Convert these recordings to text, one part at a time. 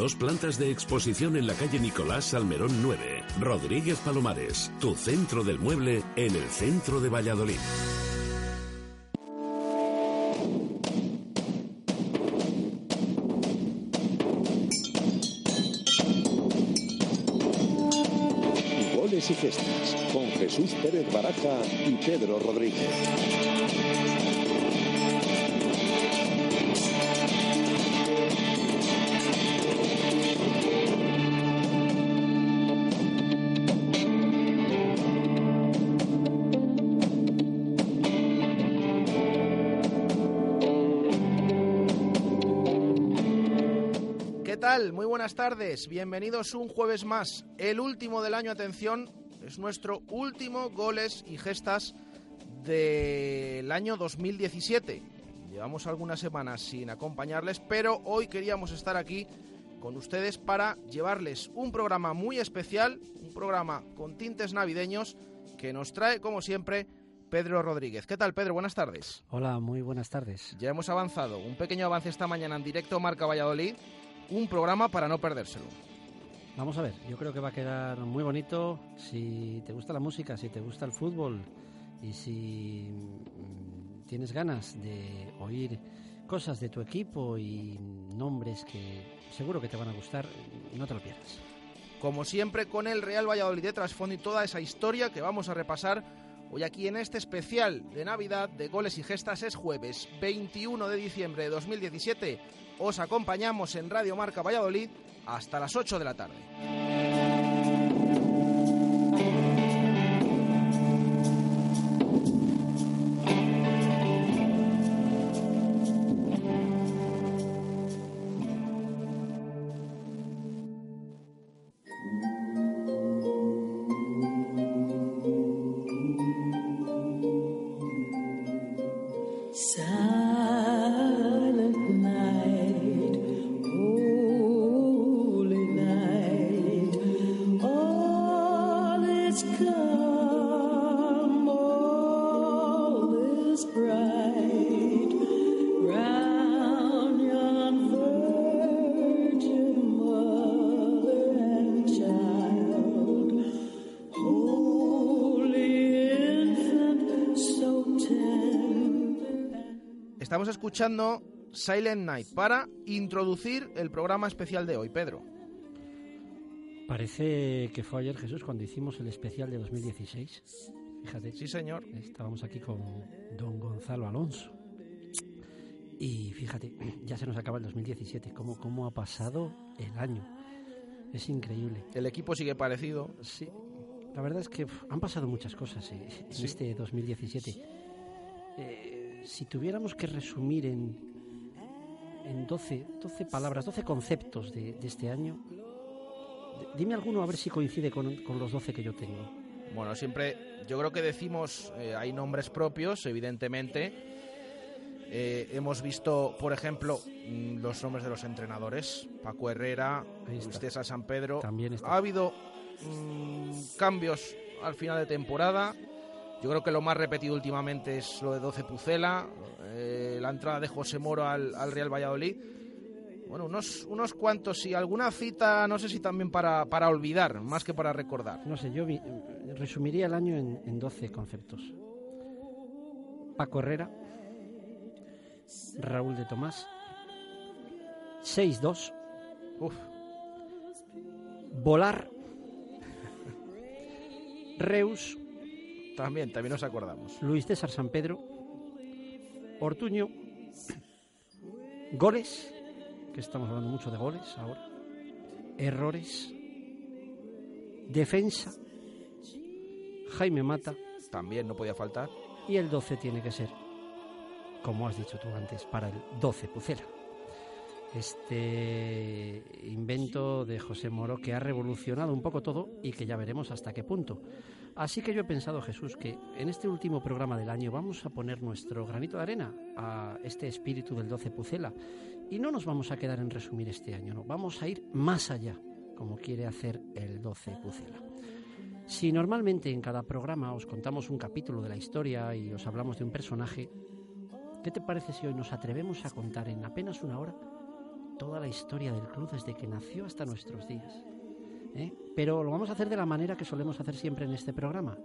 Dos plantas de exposición en la calle Nicolás Salmerón 9. Rodríguez Palomares, tu centro del mueble en el centro de Valladolid. Goles y gestas con Jesús Pérez Baraja y Pedro Rodríguez. Tal? Muy buenas tardes. Bienvenidos un jueves más. El último del año, atención, es nuestro último goles y gestas del año 2017. Llevamos algunas semanas sin acompañarles, pero hoy queríamos estar aquí con ustedes para llevarles un programa muy especial, un programa con tintes navideños que nos trae, como siempre, Pedro Rodríguez. ¿Qué tal, Pedro? Buenas tardes. Hola, muy buenas tardes. Ya hemos avanzado, un pequeño avance esta mañana en directo Marca Valladolid, un programa para no perdérselo. Vamos a ver, yo creo que va a quedar muy bonito si te gusta la música, si te gusta el fútbol y si mm, tienes ganas de oír cosas de tu equipo y nombres que seguro que te van a gustar, no te lo pierdas. Como siempre, con el Real Valladolid de trasfondo y toda esa historia que vamos a repasar hoy aquí en este especial de Navidad de goles y gestas. Es jueves 21 de diciembre de 2017. Os acompañamos en Radio Marca Valladolid hasta las 8 de la tarde. Estamos escuchando Silent Night para introducir el programa especial de hoy, Pedro. Parece que fue ayer Jesús cuando hicimos el especial de 2016. Fíjate. Sí, señor. Estábamos aquí con don Gonzalo Alonso. Y fíjate, ya se nos acaba el 2017. ¿Cómo, cómo ha pasado el año? Es increíble. El equipo sigue parecido. Sí, la verdad es que han pasado muchas cosas eh, en Sí. este 2017. Eh, si tuviéramos que resumir en, en 12, 12 palabras, 12 conceptos de, de este año, dime alguno a ver si coincide con, con los 12 que yo tengo. Bueno, siempre, yo creo que decimos, eh, hay nombres propios, evidentemente. Eh, hemos visto, por ejemplo, mm, los nombres de los entrenadores. Paco Herrera. Luis César San Pedro. También está. Ha habido mm, cambios al final de temporada. Yo creo que lo más repetido últimamente es lo de 12 Pucela, eh, la entrada de José Moro al, al Real Valladolid. Bueno, unos, unos cuantos y alguna cita, no sé si también para, para olvidar, más que para recordar. No sé, yo vi- resumiría el año en, en 12 conceptos. Paco Herrera, Raúl de Tomás, 6-2, Uf, Volar, Reus, también, también nos acordamos. Luis César San Pedro, Ortuño, goles, que estamos hablando mucho de goles ahora, errores, defensa, Jaime Mata También no podía faltar. y el 12 tiene que ser, como has dicho tú antes, para el 12 Pucela. Este invento de José Moro que ha revolucionado un poco todo y que ya veremos hasta qué punto. Así que yo he pensado, Jesús, que en este último programa del año vamos a poner nuestro granito de arena a este espíritu del 12 Pucela. Y no nos vamos a quedar en resumir este año, no, vamos a ir más allá, como quiere hacer el 12 Pucela. Si normalmente en cada programa os contamos un capítulo de la historia y os hablamos de un personaje, ¿qué te parece si hoy nos atrevemos a contar en apenas una hora toda la historia del club desde que nació hasta nuestros días. ¿Eh? Pero lo vamos a hacer de la manera que solemos hacer siempre en este programa,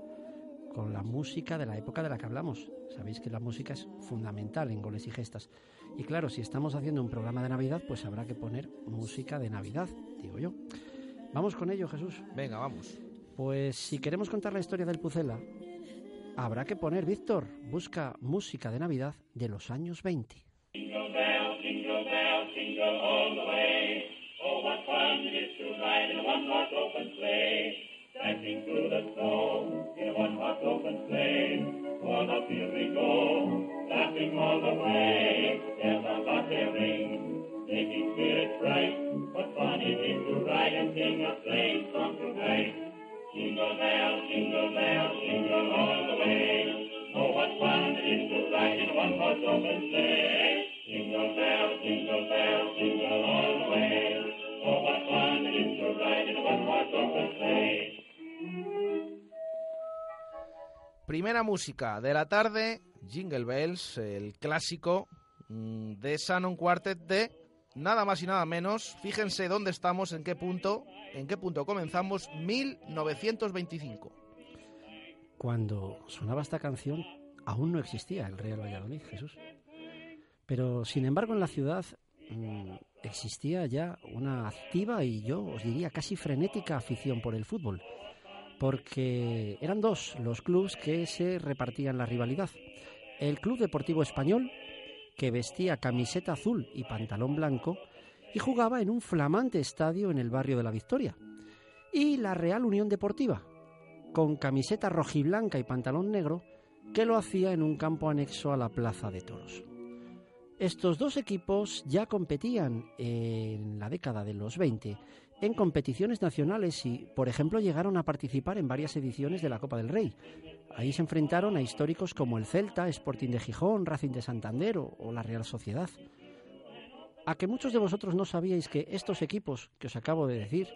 con la música de la época de la que hablamos. Sabéis que la música es fundamental en goles y gestas. Y claro, si estamos haciendo un programa de Navidad, pues habrá que poner música de Navidad, digo yo. Vamos con ello, Jesús. Venga, vamos. Pues si queremos contar la historia del Pucela, habrá que poner, Víctor, busca música de Navidad de los años 20. one is to ride in one horse open sleigh, dancing through the snow. Música de la tarde, Jingle Bells, el clásico mm, de Shannon Quartet de nada más y nada menos. Fíjense dónde estamos, en qué punto, en qué punto comenzamos, 1925. Cuando sonaba esta canción, aún no existía el Real Valladolid, Jesús. Pero, sin embargo, en la ciudad mm, existía ya una activa y yo os diría casi frenética afición por el fútbol. Porque eran dos los clubes que se repartían la rivalidad. El Club Deportivo Español, que vestía camiseta azul y pantalón blanco, y jugaba en un flamante estadio en el barrio de la Victoria. Y la Real Unión Deportiva, con camiseta rojiblanca y pantalón negro, que lo hacía en un campo anexo a la Plaza de Toros. Estos dos equipos ya competían en la década de los 20 en competiciones nacionales y, por ejemplo, llegaron a participar en varias ediciones de la Copa del Rey. Ahí se enfrentaron a históricos como el Celta, Sporting de Gijón, Racing de Santander o, o la Real Sociedad. A que muchos de vosotros no sabíais que estos equipos que os acabo de decir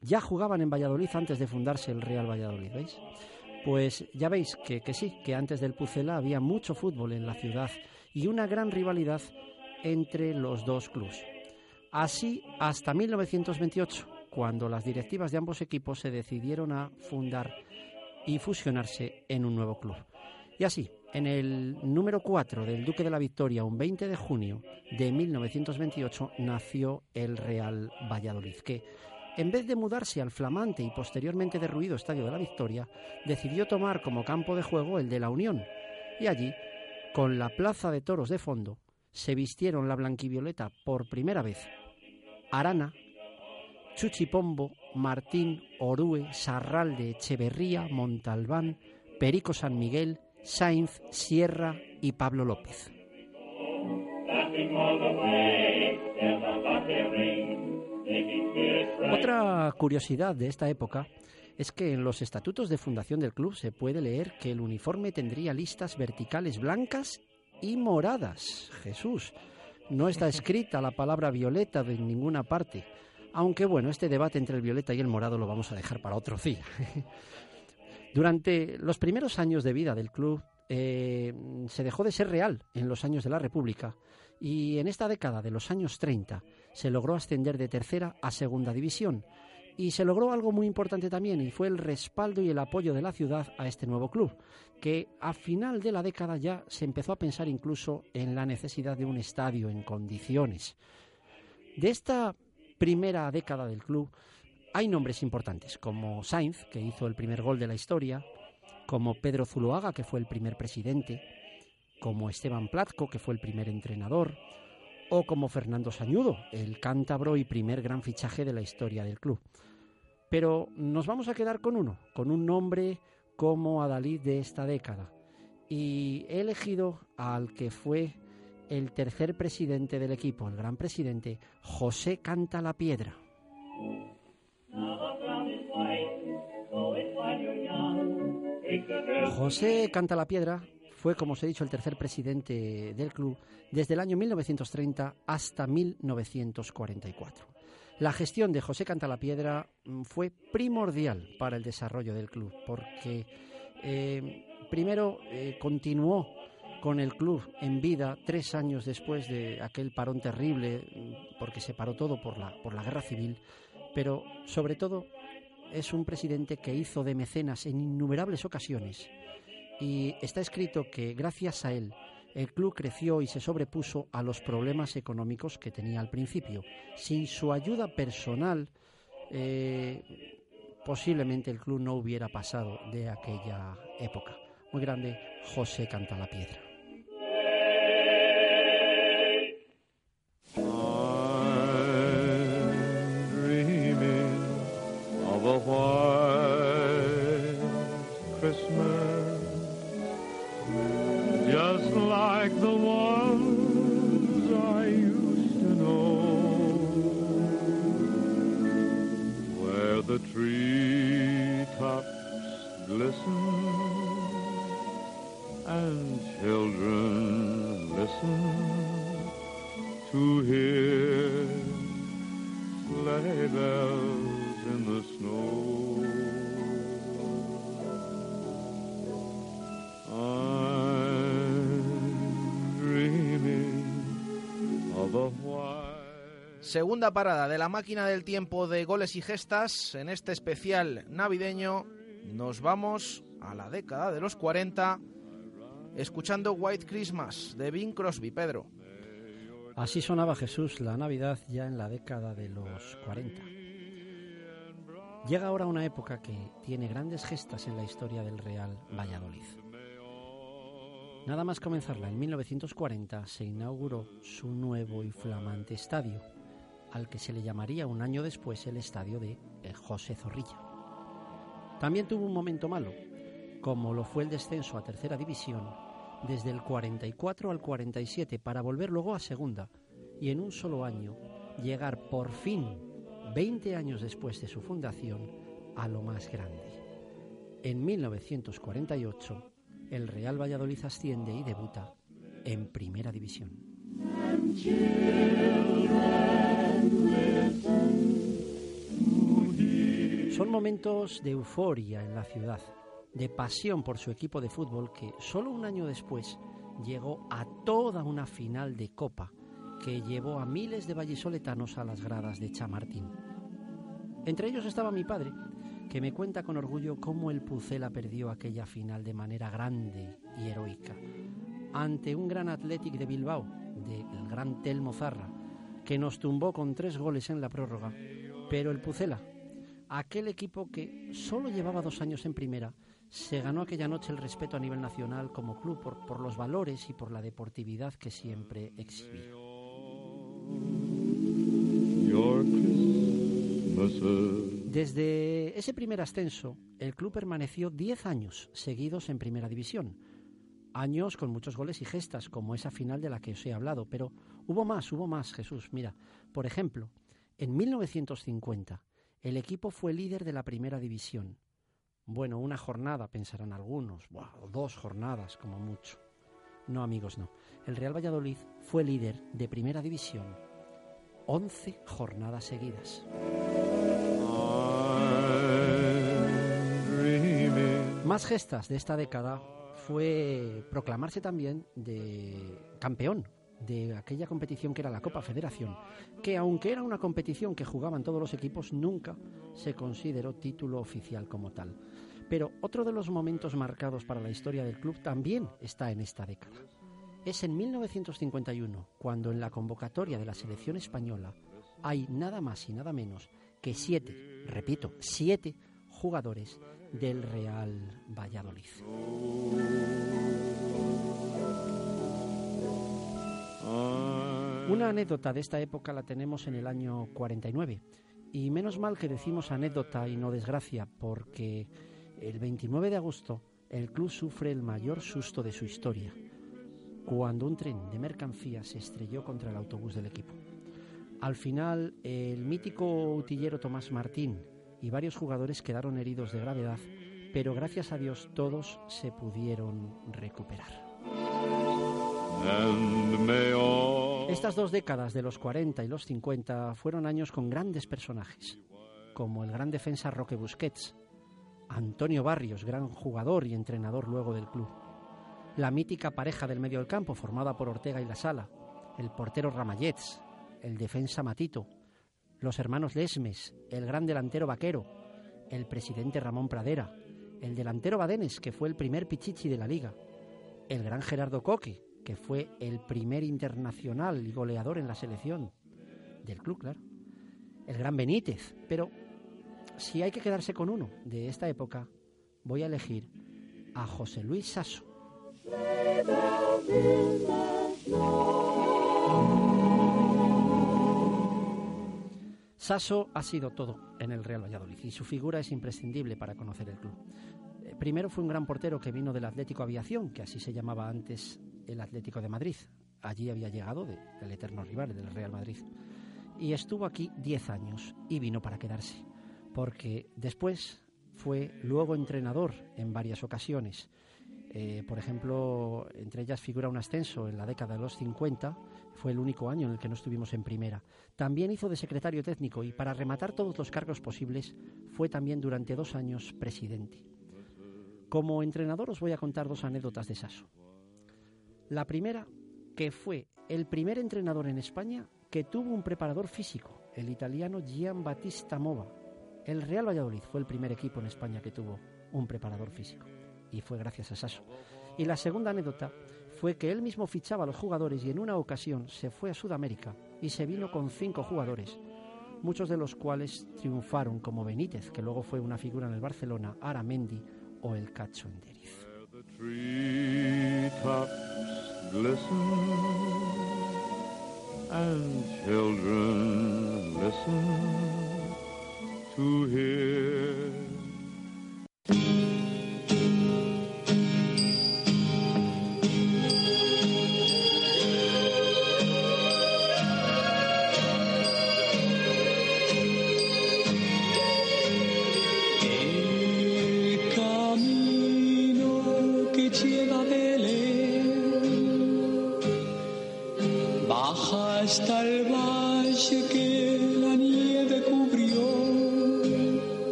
ya jugaban en Valladolid antes de fundarse el Real Valladolid, ¿veis? Pues ya veis que, que sí, que antes del Pucela había mucho fútbol en la ciudad y una gran rivalidad entre los dos clubes. Así hasta 1928, cuando las directivas de ambos equipos se decidieron a fundar y fusionarse en un nuevo club. Y así, en el número 4 del Duque de la Victoria, un 20 de junio de 1928, nació el Real Valladolid, que en vez de mudarse al flamante y posteriormente derruido Estadio de la Victoria, decidió tomar como campo de juego el de la Unión. Y allí, con la Plaza de Toros de fondo, se vistieron la blanquivioleta por primera vez Arana, Chuchipombo, Martín, Orue, Sarralde, Echeverría, Montalbán, Perico San Miguel, Sainz, Sierra y Pablo López. Otra curiosidad de esta época es que en los estatutos de fundación del club se puede leer que el uniforme tendría listas verticales blancas y moradas. Jesús, no está escrita la palabra violeta de ninguna parte. Aunque bueno, este debate entre el violeta y el morado lo vamos a dejar para otro día. Durante los primeros años de vida del club eh, se dejó de ser real en los años de la República y en esta década de los años 30 se logró ascender de tercera a segunda división y se logró algo muy importante también y fue el respaldo y el apoyo de la ciudad a este nuevo club, que a final de la década ya se empezó a pensar incluso en la necesidad de un estadio en condiciones. De esta primera década del club hay nombres importantes, como Sainz, que hizo el primer gol de la historia, como Pedro Zuloaga, que fue el primer presidente, como Esteban Platco, que fue el primer entrenador, o como Fernando Sañudo, el cántabro y primer gran fichaje de la historia del club. Pero nos vamos a quedar con uno, con un nombre como Adalid de esta década. Y he elegido al que fue el tercer presidente del equipo, el gran presidente, José Canta la Piedra. José Canta la Piedra fue, como os he dicho, el tercer presidente del club desde el año 1930 hasta 1944. La gestión de José Cantalapiedra mm, fue primordial para el desarrollo del club, porque eh, primero eh, continuó con el club en vida tres años después de aquel parón terrible, mm, porque se paró todo por la, por la guerra civil, pero sobre todo es un presidente que hizo de mecenas en innumerables ocasiones y está escrito que gracias a él el club creció y se sobrepuso a los problemas económicos que tenía al principio. Sin su ayuda personal, eh, posiblemente el club no hubiera pasado de aquella época. Muy grande, José Canta Segunda parada de la máquina del tiempo de goles y gestas. En este especial navideño nos vamos a la década de los 40 escuchando White Christmas de Bing Crosby, Pedro. Así sonaba Jesús la Navidad ya en la década de los 40. Llega ahora una época que tiene grandes gestas en la historia del Real Valladolid. Nada más comenzarla, en 1940 se inauguró su nuevo y flamante estadio, al que se le llamaría un año después el estadio de eh, José Zorrilla. También tuvo un momento malo, como lo fue el descenso a tercera división desde el 44 al 47 para volver luego a segunda y en un solo año llegar por fin, 20 años después de su fundación, a lo más grande. En 1948, el Real Valladolid asciende y debuta en Primera División. Son momentos de euforia en la ciudad, de pasión por su equipo de fútbol que solo un año después llegó a toda una final de Copa que llevó a miles de vallisoletanos a las gradas de Chamartín. Entre ellos estaba mi padre, que me cuenta con orgullo cómo el Pucela perdió aquella final de manera grande y heroica ante un gran Athletic de Bilbao, del gran Telmo Zarra, que nos tumbó con tres goles en la prórroga. Pero el Pucela, aquel equipo que solo llevaba dos años en primera, se ganó aquella noche el respeto a nivel nacional como club por, por los valores y por la deportividad que siempre exhibía. Desde ese primer ascenso, el club permaneció 10 años seguidos en Primera División. Años con muchos goles y gestas, como esa final de la que os he hablado, pero hubo más, hubo más, Jesús. Mira, por ejemplo, en 1950, el equipo fue líder de la Primera División. Bueno, una jornada, pensarán algunos, buah, dos jornadas como mucho. No, amigos, no. El Real Valladolid fue líder de Primera División 11 jornadas seguidas. Más gestas de esta década fue proclamarse también de campeón de aquella competición que era la Copa Federación, que aunque era una competición que jugaban todos los equipos, nunca se consideró título oficial como tal. Pero otro de los momentos marcados para la historia del club también está en esta década. Es en 1951 cuando en la convocatoria de la selección española hay nada más y nada menos que siete, repito, siete jugadores del Real Valladolid. Una anécdota de esta época la tenemos en el año 49. Y menos mal que decimos anécdota y no desgracia, porque el 29 de agosto el club sufre el mayor susto de su historia, cuando un tren de mercancías se estrelló contra el autobús del equipo. Al final, el mítico utillero Tomás Martín y varios jugadores quedaron heridos de gravedad, pero gracias a Dios todos se pudieron recuperar. Estas dos décadas de los 40 y los 50 fueron años con grandes personajes, como el gran defensa Roque Busquets, Antonio Barrios, gran jugador y entrenador luego del club, la mítica pareja del medio del campo formada por Ortega y La Sala, el portero Ramallets, el defensa Matito, los hermanos Lesmes, el gran delantero Vaquero, el presidente Ramón Pradera, el delantero Badenes, que fue el primer pichichi de la liga, el gran Gerardo Coque, que fue el primer internacional y goleador en la selección del club, claro, el gran Benítez, pero si hay que quedarse con uno de esta época, voy a elegir a José Luis Sasso. Sasso ha sido todo en el Real Valladolid y su figura es imprescindible para conocer el club. Eh, Primero fue un gran portero que vino del Atlético Aviación, que así se llamaba antes el Atlético de Madrid. Allí había llegado de- del eterno rival del Real Madrid. Y estuvo aquí 10 años y vino para quedarse, porque después fue luego entrenador en varias ocasiones. Eh, por ejemplo, entre ellas figura un ascenso en la década de los 50, fue el único año en el que no estuvimos en primera. También hizo de secretario técnico y para rematar todos los cargos posibles fue también durante dos años presidente. Como entrenador os voy a contar dos anécdotas de Sasso. La primera, que fue el primer entrenador en España que tuvo un preparador físico, el italiano Gian Battista Mova. El Real Valladolid fue el primer equipo en España que tuvo un preparador físico y fue gracias a Sasso. Y la segunda anécdota fue que él mismo fichaba a los jugadores y en una ocasión se fue a Sudamérica y se vino con cinco jugadores, muchos de los cuales triunfaron como Benítez, que luego fue una figura en el Barcelona, Aramendi o el Cacho Enderiz.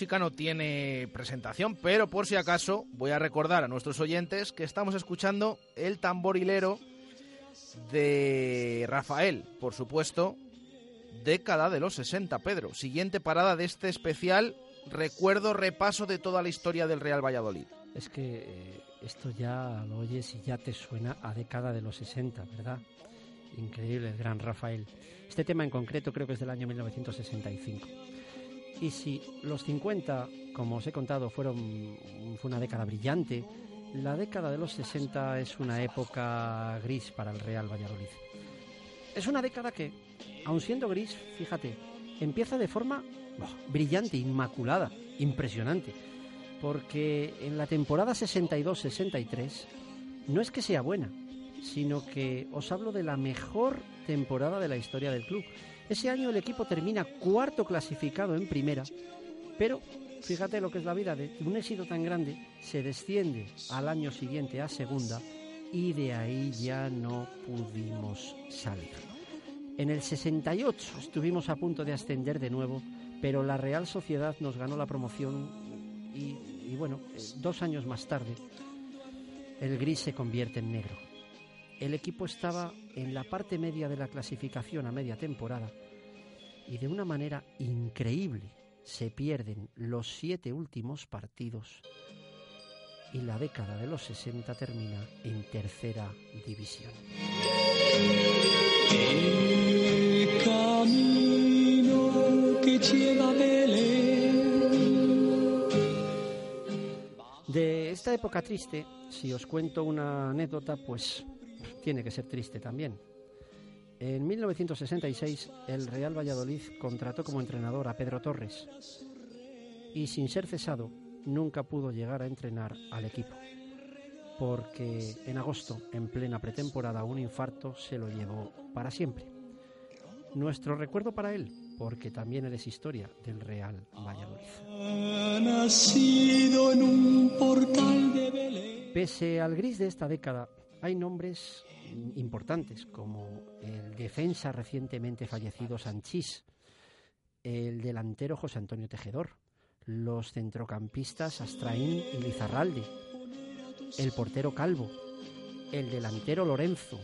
Música no tiene presentación, pero por si acaso voy a recordar a nuestros oyentes que estamos escuchando el tamborilero de Rafael, por supuesto, década de los 60, Pedro. Siguiente parada de este especial, recuerdo, repaso de toda la historia del Real Valladolid. Es que eh, esto ya lo oyes y ya te suena a década de los 60, ¿verdad? Increíble, el gran Rafael. Este tema en concreto creo que es del año 1965. Y si los 50, como os he contado, fueron fue una década brillante, la década de los 60 es una época gris para el Real Valladolid. Es una década que, aun siendo gris, fíjate, empieza de forma brillante, inmaculada, impresionante porque en la temporada 62-63 no es que sea buena, sino que os hablo de la mejor temporada de la historia del club. Ese año el equipo termina cuarto clasificado en primera, pero fíjate lo que es la vida de un éxito tan grande, se desciende al año siguiente a segunda y de ahí ya no pudimos salir. En el 68 estuvimos a punto de ascender de nuevo, pero la Real Sociedad nos ganó la promoción y, bueno, eh, dos años más tarde el gris se convierte en negro. El equipo estaba en la parte media de la clasificación a media temporada y de una manera increíble se pierden los siete últimos partidos y la década de los 60 termina en tercera división. De esta época triste, si os cuento una anécdota, pues tiene que ser triste también. En 1966 el Real Valladolid contrató como entrenador a Pedro Torres y sin ser cesado nunca pudo llegar a entrenar al equipo porque en agosto, en plena pretemporada, un infarto se lo llevó para siempre. Nuestro recuerdo para él, porque también él es historia del Real Valladolid. Ha nacido en un portal de Belén. Pese al gris de esta década, hay nombres importantes como el defensa recientemente fallecido Sanchís, el delantero José Antonio Tejedor, los centrocampistas Astraín y Lizarralde, el portero Calvo, el delantero Lorenzo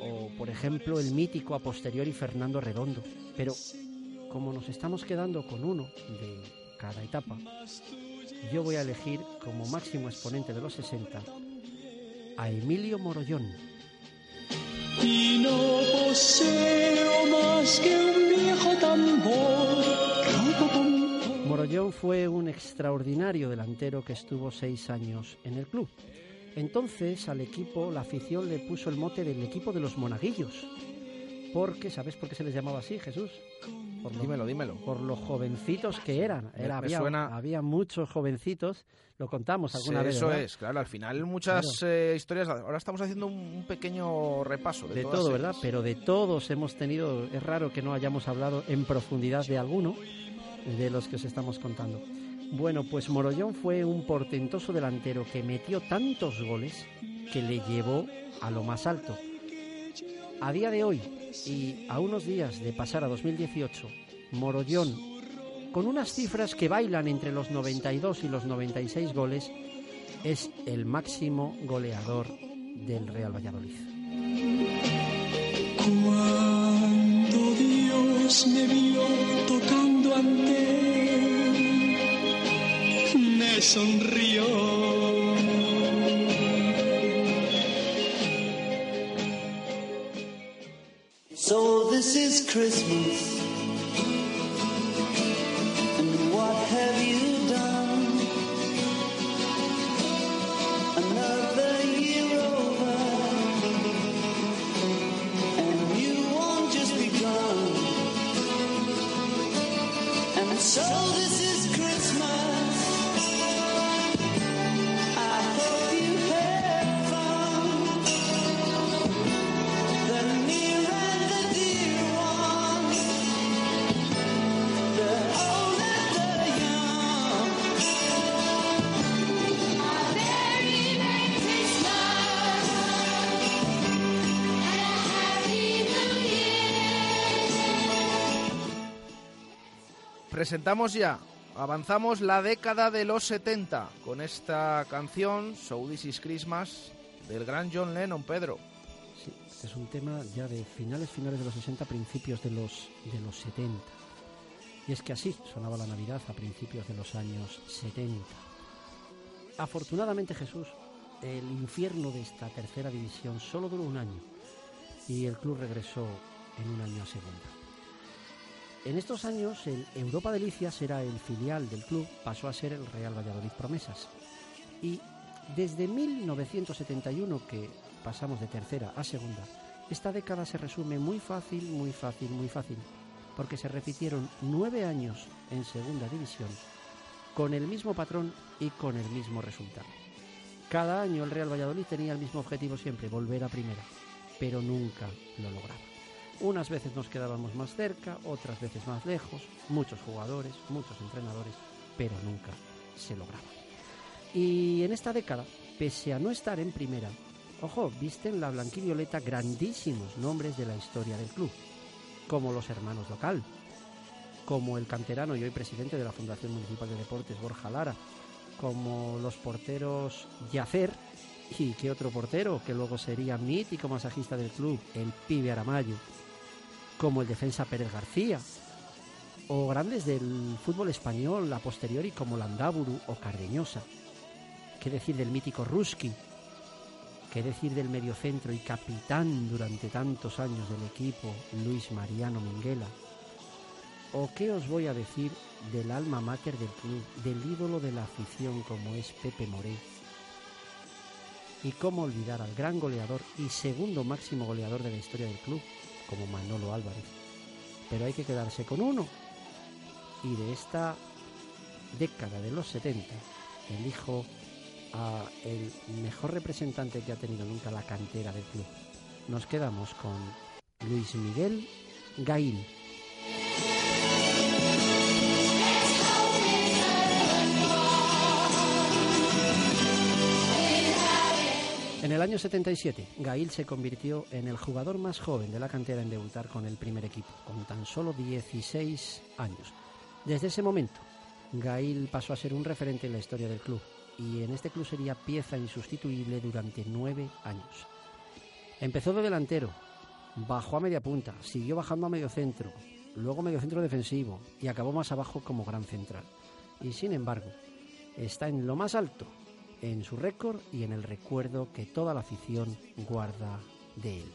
o, por ejemplo, el mítico a posteriori Fernando Redondo. Pero como nos estamos quedando con uno de cada etapa, yo voy a elegir como máximo exponente de los 60 a Emilio Morollón. Y no poseo más que un viejo tambor. Morollón fue un extraordinario delantero que estuvo seis años en el club. Entonces al equipo la afición le puso el mote del equipo de los monaguillos. Porque, ¿sabes por qué se les llamaba así, Jesús? Por lo- Dímelo, dímelo. por los jovencitos que eran. Era, había, suena- había muchos jovencitos, lo contamos alguna vez. Eso ¿verdad? es, claro. Al final muchas eh, historias. Ahora estamos haciendo un, un pequeño repaso de, De todas todo, ellas. ¿verdad? Pero de todos hemos tenido, es raro que no hayamos hablado en profundidad de alguno de los que os estamos contando. Bueno, pues Morollón fue un portentoso delantero que metió tantos goles que le llevó a lo más alto. A día de hoy y a unos días de pasar a 2018, Morollón, con unas cifras que bailan entre los 92 y los 96 goles, es el máximo goleador del Real Valladolid. Cuando Dios me vio tocando ante me. So this is Christmas. And what have you done? Another year over. And you won't just begun. And so Presentamos ya, avanzamos la década de los 70 con esta canción, So This Is Christmas, del gran John Lennon, Pedro. Sí, es un tema ya de finales, finales de los 60, principios de los, de los 70. Y es que así sonaba la Navidad a principios de los años 70. Afortunadamente Jesús, el infierno de esta tercera división solo duró un año y el club regresó en un año a segunda. En estos años el Europa Delicias era el filial del club, pasó a ser el Real Valladolid Promesas. Y desde 1971 que pasamos de tercera a segunda, esta década se resume muy fácil, muy fácil, muy fácil, porque se repitieron nueve años en segunda división con el mismo patrón y con el mismo resultado. Cada año el Real Valladolid tenía el mismo objetivo siempre, volver a primera, pero nunca lo lograba. Unas veces nos quedábamos más cerca, otras veces más lejos, muchos jugadores, muchos entrenadores, pero nunca se lograba. Y en esta década, pese a no estar en primera, ojo, visten la blanquivioleta grandísimos nombres de la historia del club, como los hermanos local, como el canterano y hoy presidente de la Fundación Municipal de Deportes, Borja Lara, como los porteros Yacer y qué otro portero que luego sería mítico masajista del club, el pibe Aramayo, como el defensa Pérez García, o grandes del fútbol español a posteriori como Landaburu o Cardeñosa. ¿Qué decir del mítico Ruski? ¿Qué decir del mediocentro y capitán durante tantos años del equipo, Luis Mariano Minguela? ¿O qué os voy a decir del alma mater del club, del ídolo de la afición como es Pepe Moré? ¿Y cómo olvidar al gran goleador y segundo máximo goleador de la historia del club, como Manolo Álvarez. Pero hay que quedarse con uno. Y de esta década de los 70, elijo a el mejor representante que ha tenido nunca la cantera del club. Nos quedamos con Luis Miguel Gail. En el año 77, Gail se convirtió en el jugador más joven de la cantera en debutar con el primer equipo, con tan solo 16 años. Desde ese momento, Gail pasó a ser un referente en la historia del club y en este club sería pieza insustituible durante nueve años. Empezó de delantero, bajó a media punta, siguió bajando a medio centro, luego medio centro defensivo y acabó más abajo como gran central. Y sin embargo, está en lo más alto en su récord y en el recuerdo que toda la afición guarda de él.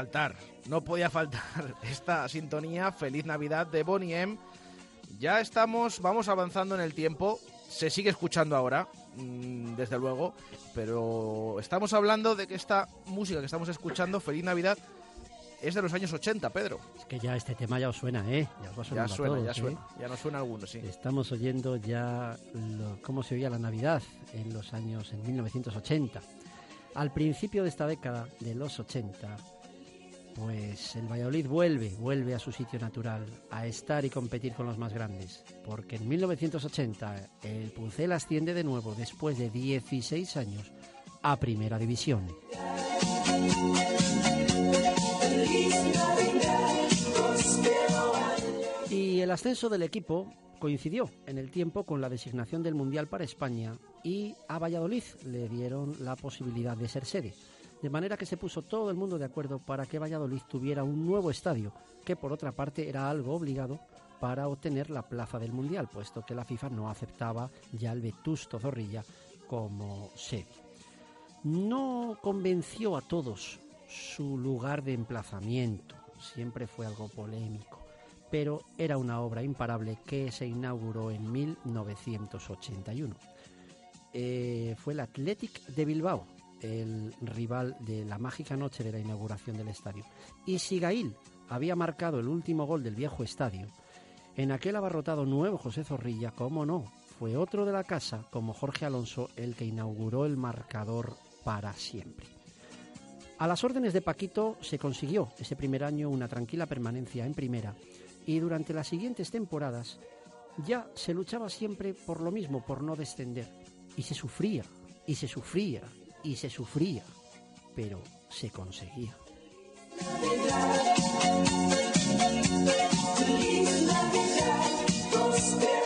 Faltar, no podía faltar esta sintonía Feliz Navidad de Bonnie M. Ya estamos, vamos avanzando en el tiempo, se sigue escuchando ahora, mm, desde luego, pero estamos hablando de que esta música que estamos escuchando, Feliz Navidad, es de los años 80, Pedro. Es que ya este tema ya os suena, ¿eh? Ya os va Ya a suena, todos, ya ¿eh? suena, ya nos suena alguno, sí. Estamos oyendo ya lo- cómo se oía la Navidad en los años en 1980. Al principio de esta década, de los 80, pues el Valladolid vuelve, vuelve a su sitio natural, a estar y competir con los más grandes. Porque en 1980 el Pucel asciende de nuevo, después de 16 años, a Primera División. Y el ascenso del equipo coincidió en el tiempo con la designación del Mundial para España y a Valladolid le dieron la posibilidad de ser sede. De manera que se puso todo el mundo de acuerdo para que Valladolid tuviera un nuevo estadio, que por otra parte era algo obligado para obtener la plaza del Mundial, puesto que la FIFA no aceptaba ya el Vetusto Zorrilla como sede. No convenció a todos su lugar de emplazamiento, siempre fue algo polémico, pero era una obra imparable que se inauguró en 1981. Eh, fue el Athletic de Bilbao, el rival de la mágica noche de la inauguración del estadio. Y si Gail había marcado el último gol del viejo estadio, en aquel abarrotado nuevo José Zorrilla, cómo no, fue otro de la casa, como Jorge Alonso, el que inauguró el marcador para siempre. A las órdenes de Paquito se consiguió ese primer año una tranquila permanencia en primera y durante las siguientes temporadas ya se luchaba siempre por lo mismo, por no descender. Y se sufría, y se sufría, y se sufría, pero se conseguía.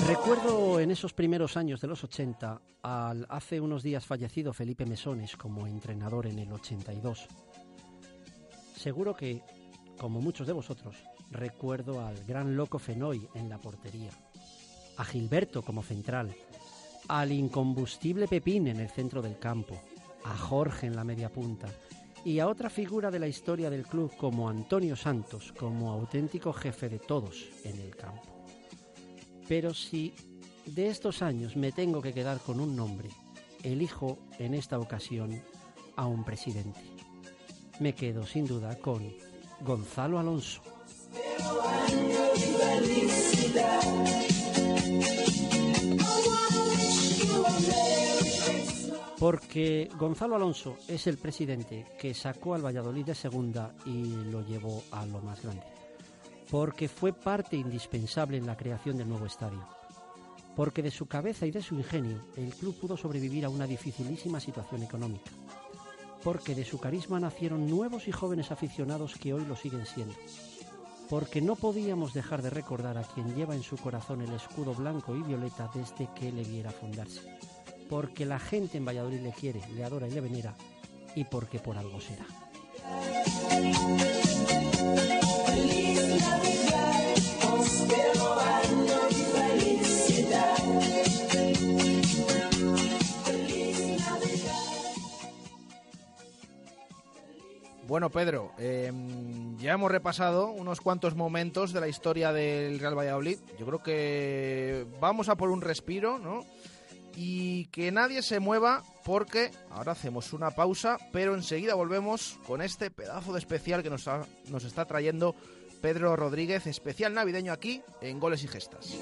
Recuerdo en esos primeros años de los 80 al hace unos días fallecido Felipe Mesones como entrenador en el 82. Seguro que, como muchos de vosotros, recuerdo al gran loco Fenoy en la portería, a Gilberto como central, al incombustible Pepín en el centro del campo, a Jorge en la media punta y a otra figura de la historia del club como Antonio Santos como auténtico jefe de todos en el campo. Pero si de estos años me tengo que quedar con un nombre, elijo en esta ocasión a un presidente. Me quedo sin duda con Gonzalo Alonso. Porque Gonzalo Alonso es el presidente que sacó al Valladolid de segunda y lo llevó a lo más grande. Porque fue parte indispensable en la creación del nuevo estadio. Porque de su cabeza y de su ingenio el club pudo sobrevivir a una dificilísima situación económica. Porque de su carisma nacieron nuevos y jóvenes aficionados que hoy lo siguen siendo. Porque no podíamos dejar de recordar a quien lleva en su corazón el escudo blanco y violeta desde que le viera fundarse porque la gente en Valladolid le quiere, le adora y le venera, y porque por algo será. Bueno, Pedro, eh, ya hemos repasado unos cuantos momentos de la historia del Real Valladolid. Yo creo que vamos a por un respiro, ¿no? Y que nadie se mueva porque ahora hacemos una pausa, pero enseguida volvemos con este pedazo de especial que nos, ha- nos está trayendo Pedro Rodríguez, especial navideño aquí en Goles y Gestas.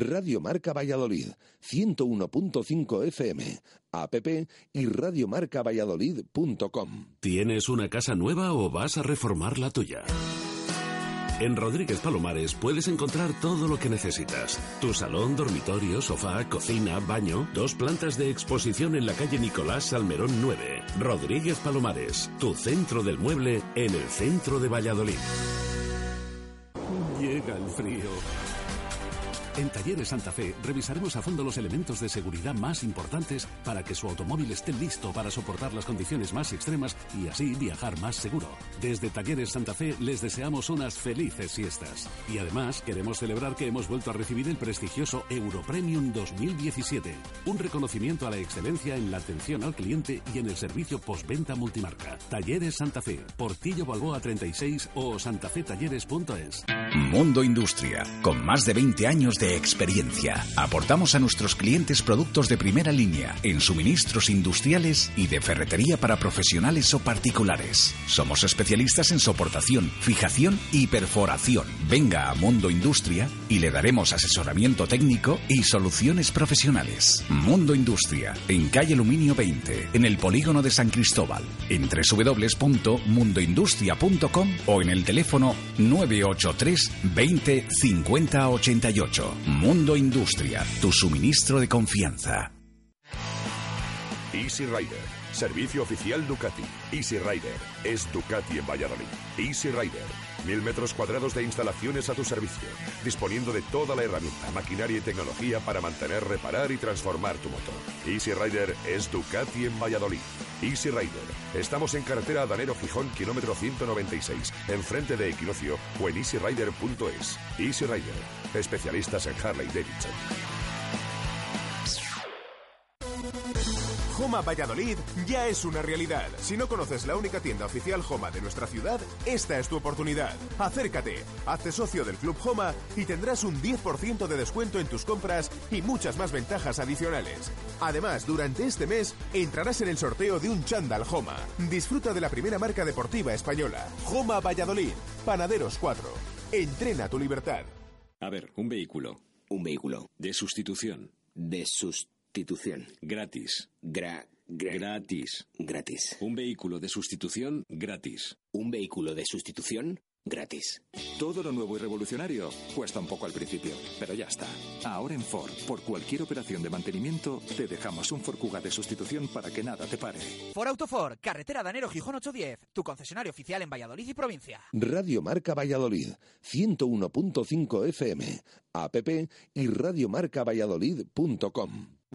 Radio Marca Valladolid, 101.5 FM, app y radiomarcavalladolid.com. ¿Tienes una casa nueva o vas a reformar la tuya? En Rodríguez Palomares puedes encontrar todo lo que necesitas. Tu salón, dormitorio, sofá, cocina, baño, dos plantas de exposición en la calle Nicolás Salmerón 9. Rodríguez Palomares, tu centro del mueble en el centro de Valladolid. Llega el frío. En Talleres Santa Fe revisaremos a fondo los elementos de seguridad más importantes para que su automóvil esté listo para soportar las condiciones más extremas y así viajar más seguro. Desde Talleres Santa Fe les deseamos unas felices fiestas. Y además queremos celebrar que hemos vuelto a recibir el prestigioso Europremium 2017, un reconocimiento a la excelencia en la atención al cliente y en el servicio postventa multimarca. Talleres Santa Fe, Portillo Balboa 36 o santafetalleres.es. Mundo Industria, con más de 20 años de experiencia. Aportamos a nuestros clientes productos de primera línea en suministros industriales y de ferretería para profesionales o particulares. Somos especialistas en soportación, fijación y perforación. Venga a Mundo Industria y le daremos asesoramiento técnico y soluciones profesionales. Mundo Industria, en calle Aluminio 20, en el polígono de San Cristóbal, en www.mundoindustria.com o en el teléfono 983 20 50 88. Mundo Industria, tu suministro de confianza. Easy Rider, servicio oficial Ducati. Easy Rider es Ducati en Valladolid. Easy Rider, mil metros cuadrados de instalaciones a tu servicio, disponiendo de toda la herramienta, maquinaria y tecnología para mantener, reparar y transformar tu motor. Easy Rider es Ducati en Valladolid. Easy Rider, estamos en carretera Danero Gijón, kilómetro 196, enfrente de Equinoccio o en easyrider.es. Easy Rider, especialistas en Harley Davidson. Joma Valladolid ya es una realidad. Si no conoces la única tienda oficial Joma de nuestra ciudad, esta es tu oportunidad. Acércate, hazte socio del Club Joma y tendrás un 10% de descuento en tus compras y muchas más ventajas adicionales. Además, durante este mes entrarás en el sorteo de un chándal Joma. Disfruta de la primera marca deportiva española, Joma Valladolid, Panaderos 4. Entrena tu libertad. A ver, un vehículo. Un vehículo. De sustitución. De sustitución. Gratis. Gra, gra- Gratis. gratis. Un vehículo de sustitución gratis. Un vehículo de sustitución gratis. Todo lo nuevo y revolucionario cuesta un poco al principio, pero ya está. Ahora en Ford, por cualquier operación de mantenimiento, te dejamos un Ford Kuga de sustitución para que nada te pare. For Autofor, carretera Danero Gijón 810, tu concesionario oficial en Valladolid y provincia. Radio Marca Valladolid, 101.5 FM, app y radiomarcavalladolid.com.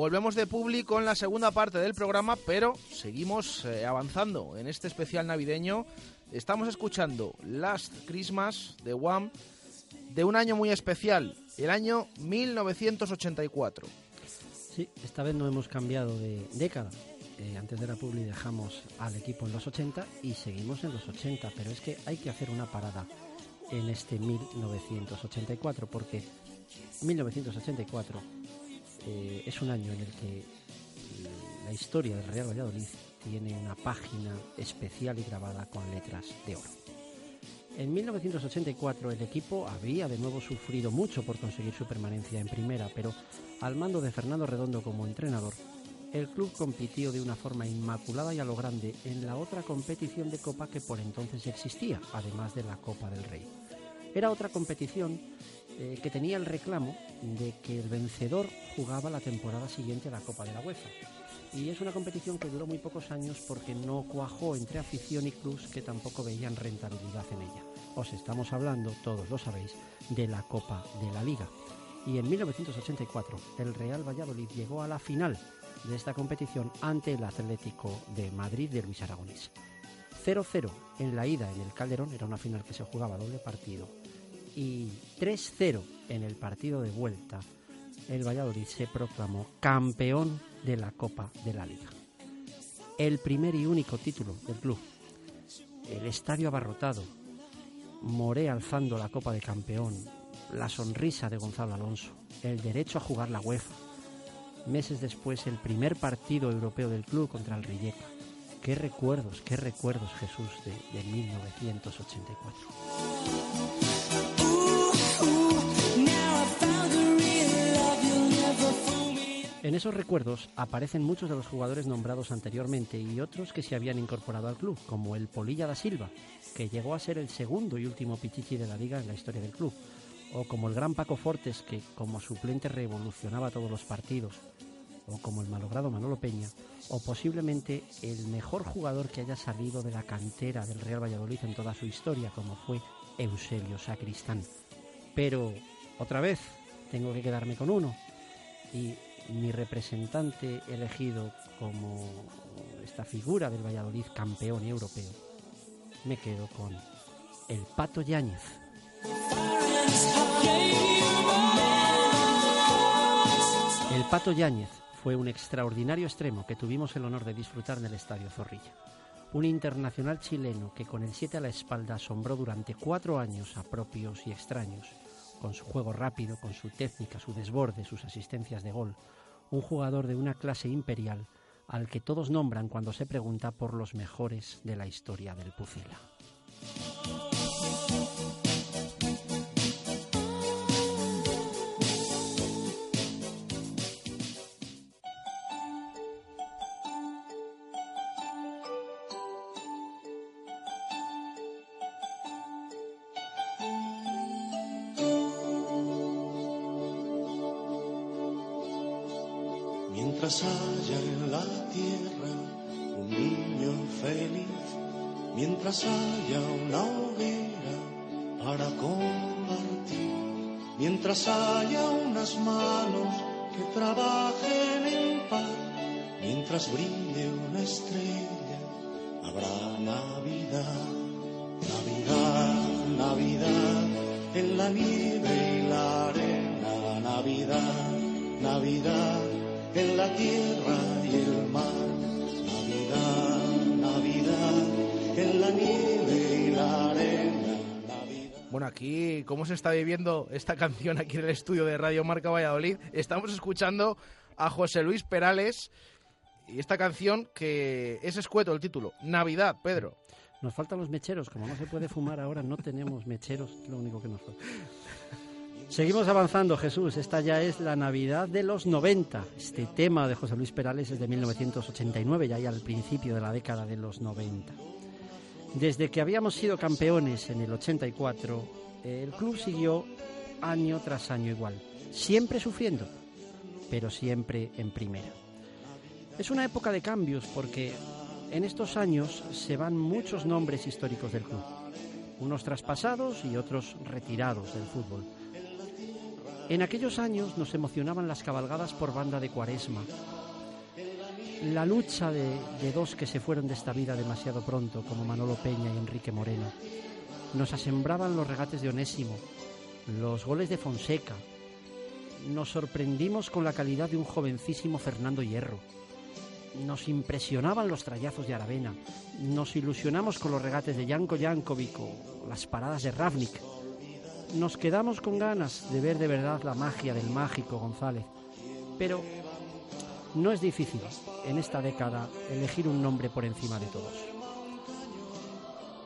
Volvemos de público en la segunda parte del programa, pero seguimos eh, avanzando en este especial navideño. Estamos escuchando Last Christmas de Wham de un año muy especial, el año 1984. Sí, esta vez no hemos cambiado de década. Eh, antes de la publi dejamos al equipo en los 80 y seguimos en los 80, pero es que hay que hacer una parada en este 1984 porque 1984 eh, es un año en el que la historia del Real Valladolid tiene una página especial y grabada con letras de oro. En 1984 el equipo había de nuevo sufrido mucho por conseguir su permanencia en primera, pero al mando de Fernando Redondo como entrenador, el club compitió de una forma inmaculada y a lo grande en la otra competición de Copa que por entonces existía, además de la Copa del Rey. Era otra competición eh, que tenía el reclamo de que el vencedor jugaba la temporada siguiente a la Copa de la UEFA. Y es una competición que duró muy pocos años porque no cuajó entre afición y clubs que tampoco veían rentabilidad en ella. Os estamos hablando, todos lo sabéis, de la Copa de la Liga. Y en 1984 el Real Valladolid llegó a la final de esta competición ante el Atlético de Madrid de Luis Aragonés. 0-0 en la ida en el Calderón, era una final que se jugaba doble partido, y 3-0 en el partido de vuelta, el Valladolid se proclamó campeón de la Copa de la Liga. El primer y único título del club. El estadio abarrotado, Moré alzando la Copa de Campeón, la sonrisa de Gonzalo Alonso, el derecho a jugar la UEFA. Meses después, el primer partido europeo del club contra el Rijeka. Qué recuerdos, qué recuerdos, Jesús, de, de 1984. En esos recuerdos aparecen muchos de los jugadores nombrados anteriormente y otros que se habían incorporado al club, como el Polilla da Silva, que llegó a ser el segundo y último pichichi de la liga en la historia del club, o como el gran Paco Fortes, que como suplente revolucionaba todos los partidos, o como el malogrado Manolo Peña, o posiblemente el mejor jugador que haya salido de la cantera del Real Valladolid en toda su historia, como fue Eusebio Sacristán. Pero, otra vez, tengo que quedarme con uno. Y mi representante elegido como esta figura del Valladolid campeón europeo, me quedo con el Pato Yáñez. El Pato Yáñez fue un extraordinario extremo que tuvimos el honor de disfrutar en el Estadio Zorrilla. Un internacional chileno que con el 7 a la espalda asombró durante cuatro años a propios y extraños, con su juego rápido, con su técnica, su desborde, sus asistencias de gol. Un jugador de una clase imperial al que todos nombran cuando se pregunta por los mejores de la historia del Pucela. Tierra un niño feliz, mientras haya una hoguera para compartir, mientras haya unas manos que trabajen en paz, mientras brille una estrella, habrá Navidad, Navidad, Navidad, en la nieve y la arena, Navidad, Navidad en la tierra y el mar. Navidad, Navidad, en la nieve y la arena. Bueno, aquí, ¿cómo se está viviendo esta canción aquí en el estudio de Radio Marca Valladolid? Estamos escuchando a José Luis Perales y esta canción que es escueto el título, Navidad, Pedro. Nos faltan los mecheros, como no se puede fumar ahora, no tenemos mecheros, es lo único que nos falta. Seguimos avanzando, Jesús. Esta ya es la Navidad de los 90. Este tema de José Luis Perales es de 1989, ya al principio de la década de los 90. Desde que habíamos sido campeones en el 84, el club siguió año tras año igual, siempre sufriendo, pero siempre en primera. Es una época de cambios porque en estos años se van muchos nombres históricos del club, unos traspasados y otros retirados del fútbol. En aquellos años nos emocionaban las cabalgadas por banda de cuaresma, la lucha de, dos que se fueron de esta vida demasiado pronto, como Manolo Peña y Enrique Moreno. Nos asombraban los regates de Onésimo, los goles de Fonseca. Nos sorprendimos con la calidad de un jovencísimo Fernando Hierro. Nos impresionaban los trayazos de Aravena. Nos ilusionamos con los regates de Janko Jankovic o las paradas de Ravnik. Nos quedamos con ganas de ver de verdad la magia del mágico González. Pero no es difícil en esta década elegir un nombre por encima de todos.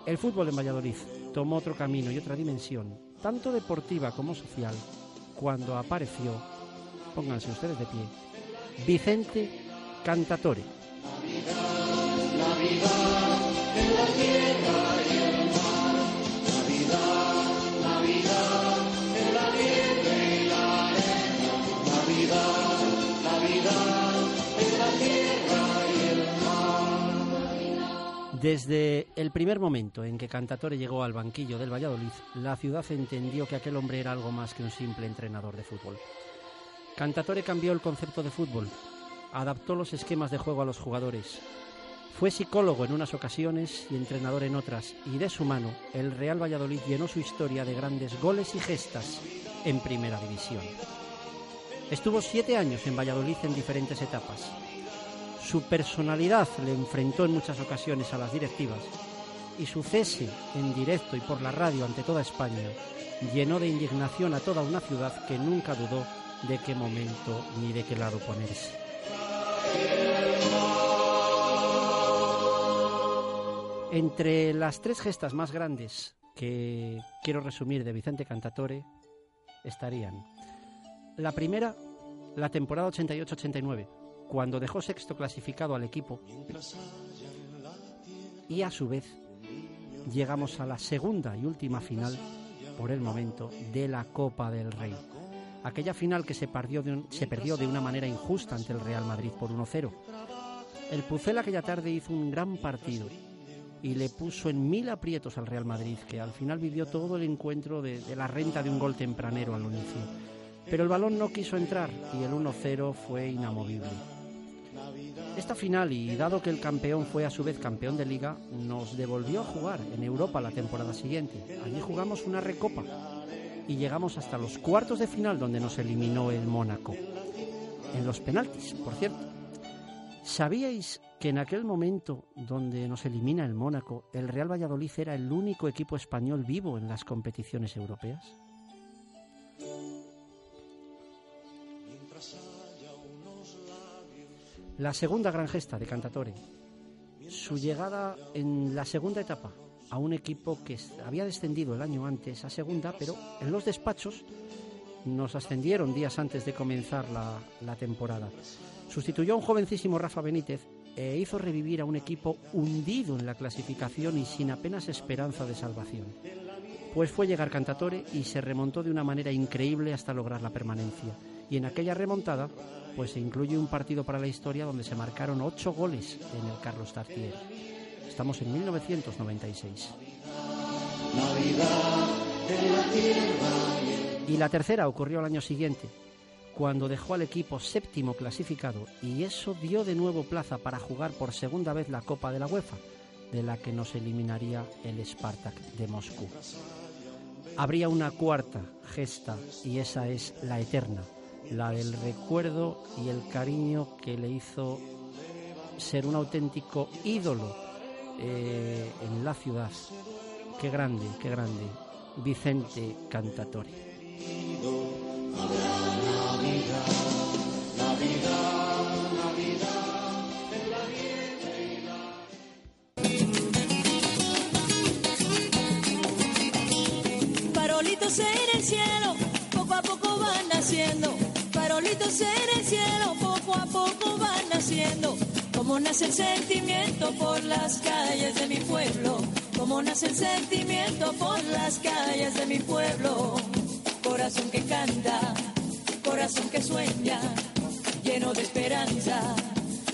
El fútbol en Valladolid tomó otro camino y otra dimensión, tanto deportiva como social, cuando apareció, pónganse ustedes de pie, Vicente Cantatore. En la tierra Desde el primer momento en que Cantatore llegó al banquillo del Valladolid, la ciudad entendió que aquel hombre era algo más que un simple entrenador de fútbol. Cantatore cambió el concepto de fútbol, adaptó los esquemas de juego a los jugadores, fue psicólogo en unas ocasiones y entrenador en otras, y de su mano el Real Valladolid llenó su historia de grandes goles y gestas en Primera División. Estuvo siete años en Valladolid en diferentes etapas. Su personalidad le enfrentó en muchas ocasiones a las directivas y su cese en directo y por la radio ante toda España llenó de indignación a toda una ciudad que nunca dudó de qué momento ni de qué lado ponerse. Entre las tres gestas más grandes que quiero resumir de Vicente Cantatore estarían la primera, la temporada 88-89, cuando dejó sexto clasificado al equipo y a su vez llegamos a la segunda y última final por el momento de la Copa del Rey. Aquella final que se perdió de, una manera injusta ante el Real Madrid por 1-0. El Pucel aquella tarde hizo un gran partido y le puso en mil aprietos al Real Madrid, que al final vivió todo el encuentro de, de la renta de un gol tempranero al inicio. Pero el balón no quiso entrar y el 1-0 fue inamovible. Esta final, y dado que el campeón fue a su vez campeón de liga, nos devolvió a jugar en Europa la temporada siguiente. Allí jugamos una recopa y llegamos hasta los cuartos de final donde nos eliminó el Mónaco. En los penaltis, por cierto. ¿Sabíais que en aquel momento donde nos elimina el Mónaco, el Real Valladolid era el único equipo español vivo en las competiciones europeas? La segunda gran gesta de Cantatore, su llegada en la segunda etapa a un equipo que había descendido el año antes a segunda, pero en los despachos nos ascendieron días antes de comenzar la, la temporada. Sustituyó a un jovencísimo Rafa Benítez e hizo revivir a un equipo hundido en la clasificación y sin apenas esperanza de salvación. Pues fue llegar Cantatore y se remontó de una manera increíble hasta lograr la permanencia. Y en aquella remontada, pues se incluye un partido para la historia donde se marcaron ocho goles en el Carlos Tartier. Estamos en 1996. Navidad en la tierra Y la tercera ocurrió al año siguiente, cuando dejó al equipo séptimo clasificado y eso dio de nuevo plaza para jugar por segunda vez la Copa de la UEFA, de la que nos eliminaría el Spartak de Moscú. Habría una cuarta gesta y esa es la eterna, la del recuerdo y el cariño que le hizo ser un auténtico ídolo eh, en la ciudad. Qué grande, qué grande. Vicente Cantatore. Farolitos en el cielo, poco a poco van naciendo. En el cielo, poco a poco van naciendo. Como nace el sentimiento por las calles de mi pueblo. Como nace el sentimiento por las calles de mi pueblo. Corazón que canta, corazón que sueña, lleno de esperanza.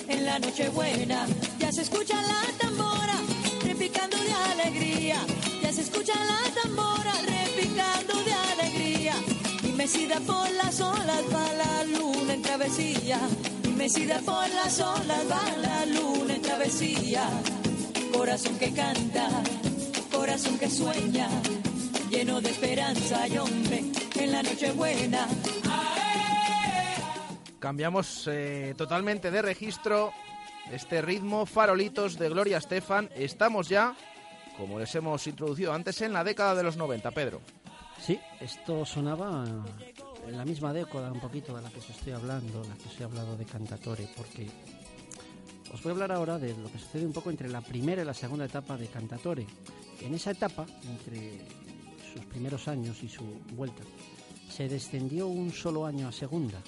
En la noche buena ya se escucha la tambora, repicando de alegría. Ya se escucha la tambora, repicando de alegría. Y me Inmensida por las olas va la luna en travesía. Inmensida por las olas va la luna en travesía. Corazón que canta, corazón que sueña, lleno de esperanza y hombre en la noche buena. Cambiamos eh, totalmente de registro. Este ritmo, farolitos de Gloria Estefan. Estamos ya, como les hemos introducido antes, en la década de los 90, Pedro. Sí, esto sonaba en la misma década un poquito de la que os estoy hablando, la que os he hablado de Cantatore, porque os voy a hablar ahora de lo que sucede un poco entre la primera y la segunda etapa de Cantatore. En esa etapa, entre sus primeros años y su vuelta, se descendió un solo año a segunda.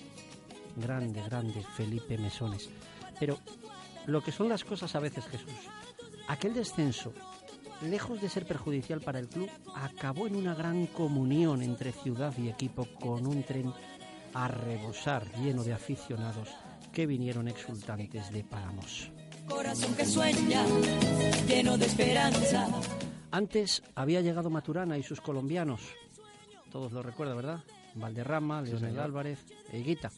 Grande, grande, Felipe Mesones. Pero lo que son las cosas a veces, Jesús, aquel descenso, lejos de ser perjudicial para el club, acabó en una gran comunión entre ciudad y equipo con un tren a rebosar lleno de aficionados que vinieron exultantes de Palamos. Corazón que sueña, lleno de esperanza. Antes había llegado Maturana y sus colombianos. Todos lo recuerdan, ¿verdad? Valderrama, Leonel señor. Álvarez e Higuita.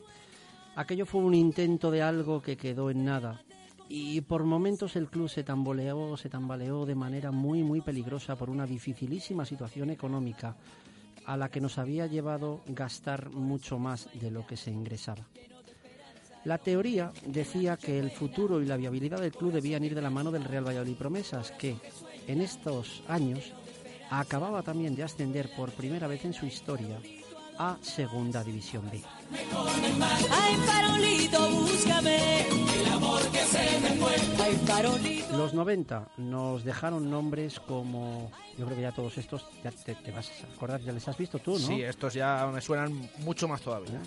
Aquello fue un intento de algo que quedó en nada. Y por momentos el club se tamboleó, se tambaleó de manera muy, muy peligrosa por una dificilísima situación económica a la que nos había llevado gastar mucho más de lo que se ingresaba. La teoría decía que el futuro y la viabilidad del club debían ir de la mano del Real Valladolid Promesas, que en estos años acababa también de ascender por primera vez en su historia a Segunda División B. Los 90 nos dejaron nombres como, yo creo que ya todos estos, ya te, te vas a acordar, ya les has visto tú, ¿no? Sí, estos ya me suenan mucho más todavía.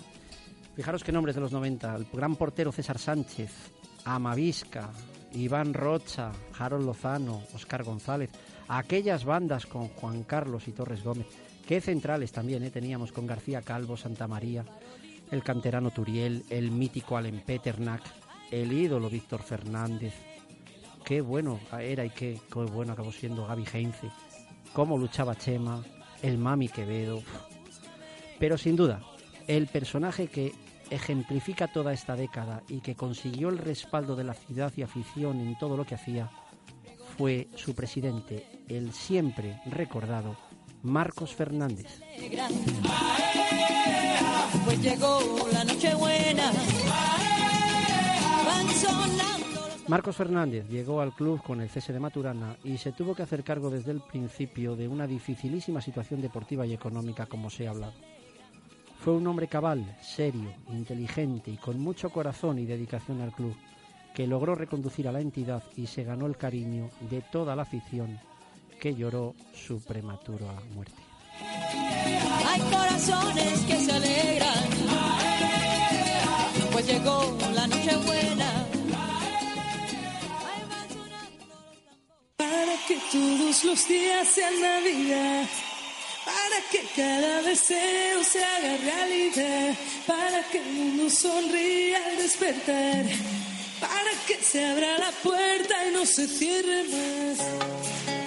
Fijaros qué nombres de los 90. El gran portero César Sánchez, Amavisca, Iván Rocha, Harold Lozano, Oscar González. Aquellas bandas con Juan Carlos y Torres Gómez. Qué centrales también ¿eh? teníamos con García Calvo, Santa María, el canterano Turiel, el mítico Allen Peternak, el ídolo Víctor Fernández. Qué bueno era y qué, qué bueno acabó siendo Gaby Heinze. Cómo luchaba Chema, el Mami Quevedo. Pero sin duda, el personaje que ejemplifica toda esta década y que consiguió el respaldo de la ciudad y afición en todo lo que hacía fue su presidente, el siempre recordado Marcos Fernández. Pues llegó la noche buena. Van sonando los Marcos Fernández llegó al club con el cese de Maturana y se tuvo que hacer cargo desde el principio de una dificilísima situación deportiva y económica como se ha hablado. Fue un hombre cabal, serio, inteligente y con mucho corazón y dedicación al club, que logró reconducir a la entidad y se ganó el cariño de toda la afición que lloró su prematura muerte. Hay corazones que se alegran. Pues llegó la noche buena. Para que todos los días sean Navidad. Para que cada deseo se haga realidad. Para que el mundo sonría al despertar. Para que se abra la puerta y no se cierre más.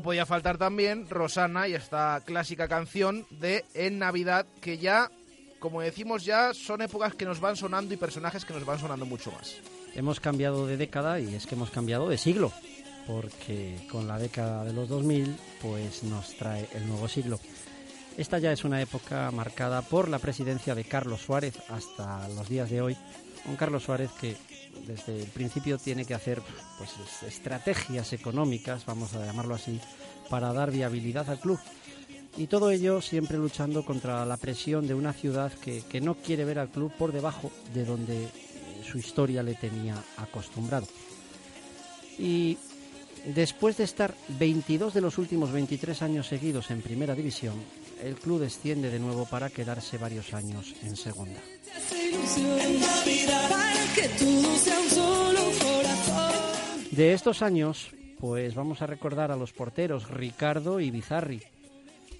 No podía faltar también Rosana y esta clásica canción de En Navidad, que ya, como decimos ya, son épocas que nos van sonando y personajes que nos van sonando mucho más. Hemos cambiado de década y es que hemos cambiado de siglo, porque con la década de los 2000 pues nos trae el nuevo siglo. Esta ya es una época marcada por la presidencia de Carlos Suárez hasta los días de hoy. Un Carlos Suárez que desde el principio tiene que hacer pues es- estrategias económicas, vamos a llamarlo así, para dar viabilidad al club. Y todo ello siempre luchando contra la presión de una ciudad que, que no quiere ver al club por debajo de donde eh, su historia le tenía acostumbrado. Y después de estar 22 de los últimos 23 años seguidos en Primera División, el club desciende de nuevo para quedarse varios años en Segunda. De estos años, pues vamos a recordar a los porteros Ricardo y Bizarri,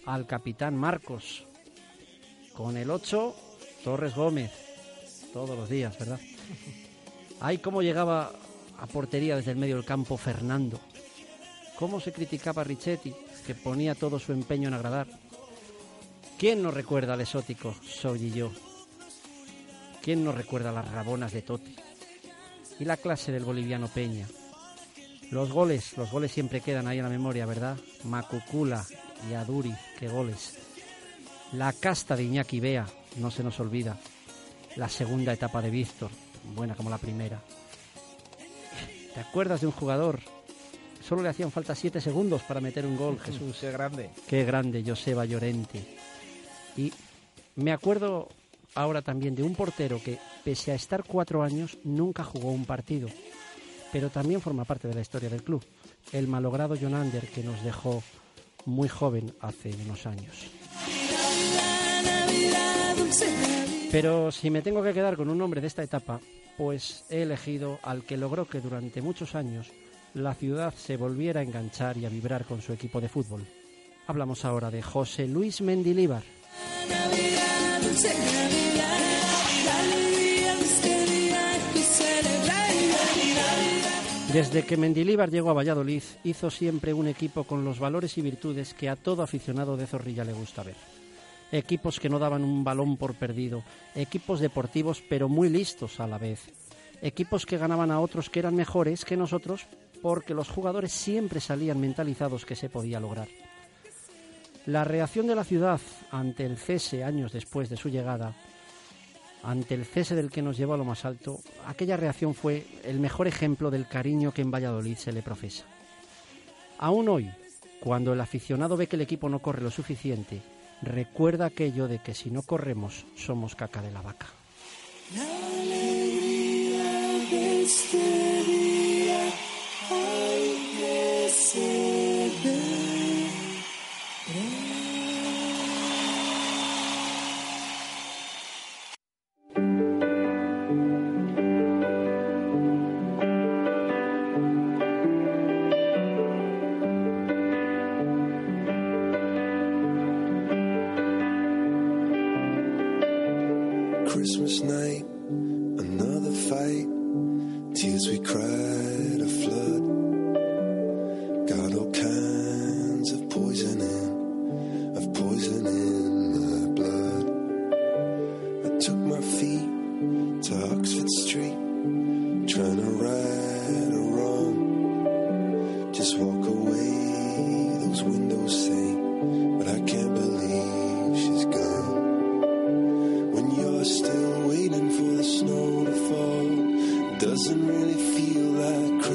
al capitán Marcos, con el 8 Torres Gómez, todos los días, ¿verdad? Ay, cómo llegaba a portería desde el medio del campo Fernando. Cómo se criticaba a Richetti, que ponía todo su empeño en agradar. ¿Quién no recuerda al exótico Soy yo? ¿Quién no recuerda las rabonas de Totti? Y la clase del boliviano Peña. Los goles, los goles siempre quedan ahí en la memoria, ¿verdad? Macucula y Aduri, qué goles. La casta de Iñaki Bea, no se nos olvida. La segunda etapa de Víctor, buena como la primera. ¿Te acuerdas de un jugador? Solo le hacían falta siete segundos para meter un gol, Jesús. Qué grande. Qué grande, Joseba Llorente. Y me acuerdo ahora también de un portero que, pese a estar cuatro años, nunca jugó un partido. Pero también forma parte de la historia del club. El malogrado John Ander, que nos dejó muy joven hace unos años. Pero si me tengo que quedar con un nombre de esta etapa, pues he elegido al que logró que durante muchos años la ciudad se volviera a enganchar y a vibrar con su equipo de fútbol. Hablamos ahora de José Luis Mendilíbar. Desde que Mendilíbar llegó a Valladolid, hizo siempre un equipo con los valores y virtudes que a todo aficionado de Zorrilla le gusta ver. Equipos que no daban un balón por perdido, equipos deportivos pero muy listos a la vez, equipos que ganaban a otros que eran mejores que nosotros porque los jugadores siempre salían mentalizados que se podía lograr. La reacción de la ciudad ante el cese años después de su llegada, ante el cese del que nos llevó a lo más alto, aquella reacción fue el mejor ejemplo del cariño que en Valladolid se le profesa. Aún hoy, cuando el aficionado ve que el equipo no corre lo suficiente, recuerda aquello de que si no corremos somos caca de la vaca. La alegría de este día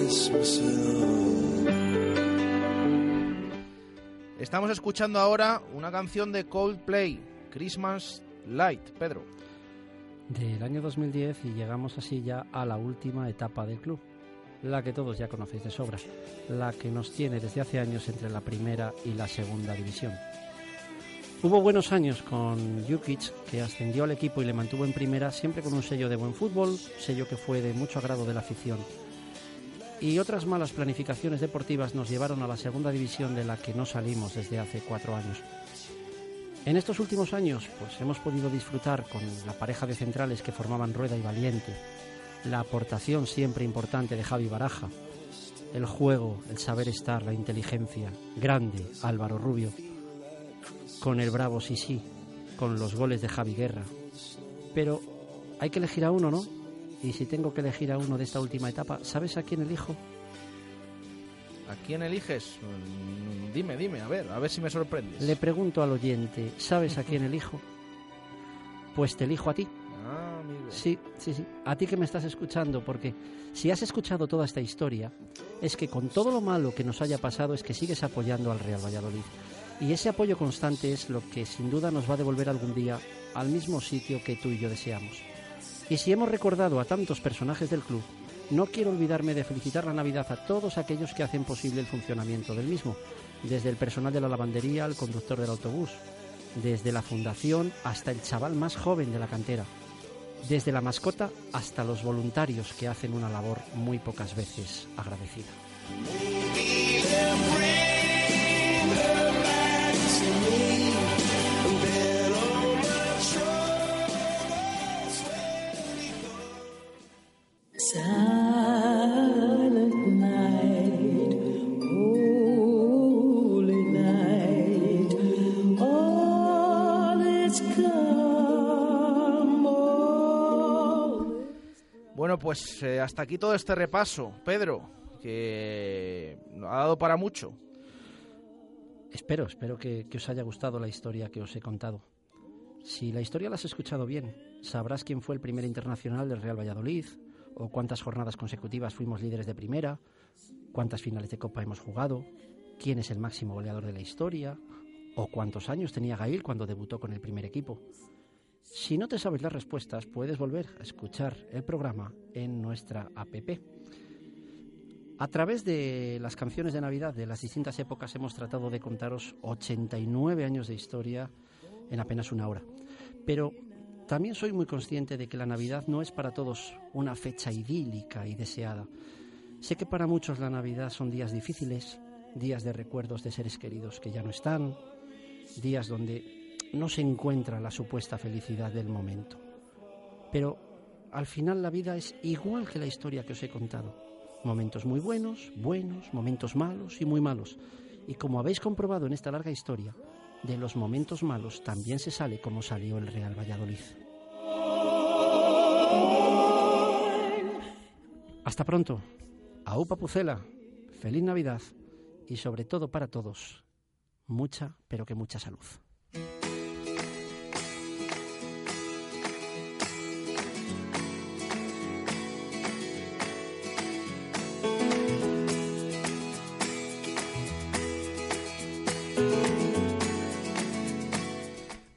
Christmas. Estamos escuchando ahora una canción de Coldplay, Christmas Light. Pedro. Del año 2010 y llegamos así ya a la última etapa del club, la que todos ya conocéis de sobra, la que nos tiene desde hace años entre la primera y la segunda división. Hubo buenos años con Jukic, que ascendió al equipo y le mantuvo en primera, siempre con un sello de buen fútbol, sello que fue de mucho agrado de la afición. Y otras malas planificaciones deportivas nos llevaron a la segunda división de la que no salimos desde hace cuatro años. En estos últimos años, pues hemos podido disfrutar con la pareja de centrales que formaban Rueda y Valiente, la aportación siempre importante de Javi Baraja, el juego, el saber estar, la inteligencia, grande Álvaro Rubio, con el bravo Sisi, con los goles de Javi Guerra. Pero hay que elegir a uno, ¿no? Y si tengo que elegir a uno de esta última etapa, ¿sabes a quién elijo? ¿A quién eliges? Dime, dime, a ver, a ver si me sorprendes. Le pregunto al oyente, ¿sabes a quién elijo? Pues te elijo a ti. Ah, amigo. Sí, sí, sí. A ti que me estás escuchando, porque si has escuchado toda esta historia, es que con todo lo malo que nos haya pasado es que sigues apoyando al Real Valladolid. Y ese apoyo constante es lo que sin duda nos va a devolver algún día al mismo sitio que tú y yo deseamos. Y si hemos recordado a tantos personajes del club, no quiero olvidarme de felicitar la Navidad a todos aquellos que hacen posible el funcionamiento del mismo, desde el personal de la lavandería al conductor del autobús, desde la fundación hasta el chaval más joven de la cantera, desde la mascota hasta los voluntarios que hacen una labor muy pocas veces agradecida. Pues eh, hasta aquí todo este repaso, Pedro, que ha dado para mucho. Espero, espero que, que os haya gustado la historia que os he contado. Si la historia la has escuchado bien, sabrás quién fue el primer internacional del Real Valladolid, o cuántas jornadas consecutivas fuimos líderes de primera, cuántas finales de Copa hemos jugado, quién es el máximo goleador de la historia, o cuántos años tenía Gail cuando debutó con el primer equipo. Si no te sabes las respuestas, puedes volver a escuchar el programa en nuestra APP. A través de las canciones de Navidad de las distintas épocas hemos tratado de contaros 89 años de historia en apenas una hora. Pero también soy muy consciente de que la Navidad no es para todos una fecha idílica y deseada. Sé que para muchos la Navidad son días difíciles, días de recuerdos de seres queridos que ya no están, días donde no se encuentra la supuesta felicidad del momento. Pero al final la vida es igual que la historia que os he contado. Momentos muy buenos, buenos, momentos malos y muy malos. Y como habéis comprobado en esta larga historia, de los momentos malos también se sale como salió el Real Valladolid. Hasta pronto. Aupa Pucela. Feliz Navidad. Y sobre todo para todos, mucha, pero que mucha salud.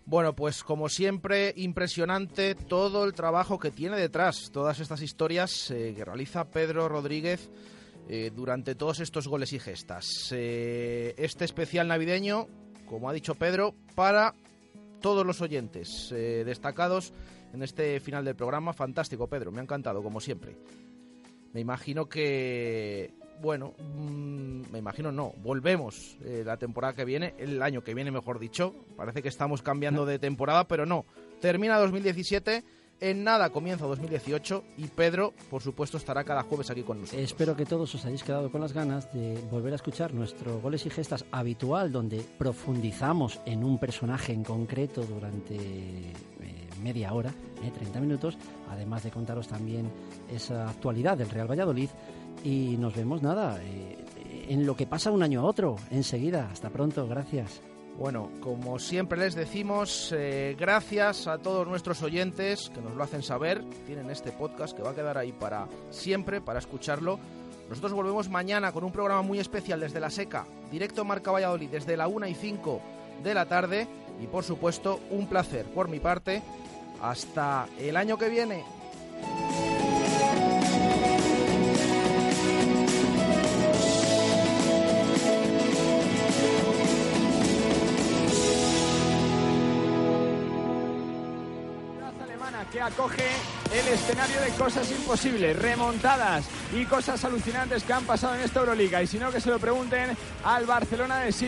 Bueno, pues como siempre, impresionante todo el trabajo que tiene detrás, todas estas historias eh, que realiza Pedro Rodríguez eh, durante todos estos goles y gestas. Eh, este especial navideño, como ha dicho Pedro, para todos los oyentes destacados en este final del programa. Fantástico, Pedro, me ha encantado, como siempre. Me imagino que, bueno, mm, me imagino no, volvemos eh, la temporada que viene, el año que viene, mejor dicho. Parece que estamos cambiando de temporada, pero no. Termina 2017, en nada comienza 2018 y Pedro, por supuesto, estará cada jueves aquí con nosotros. Espero que todos os hayáis quedado con las ganas de volver a escuchar nuestro Goles y Gestas habitual, donde profundizamos en un personaje en concreto durante eh, media hora, eh, 30 minutos, además de contaros también esa actualidad del Real Valladolid. Y nos vemos nada, eh, en lo que pasa un año a otro, enseguida. Hasta pronto, gracias. Bueno, como siempre les decimos, eh, gracias a todos nuestros oyentes que nos lo hacen saber. Tienen este podcast que va a quedar ahí para siempre, para escucharlo. Nosotros volvemos mañana con un programa muy especial desde la Seca, directo Marca Valladolid desde la 1 y 5 de la tarde. Y por supuesto, un placer por mi parte. Hasta el año que viene. que acoge el escenario de cosas imposibles, remontadas y cosas alucinantes que han pasado en esta Euroliga. Y si no, que se lo pregunten al Barcelona de Sid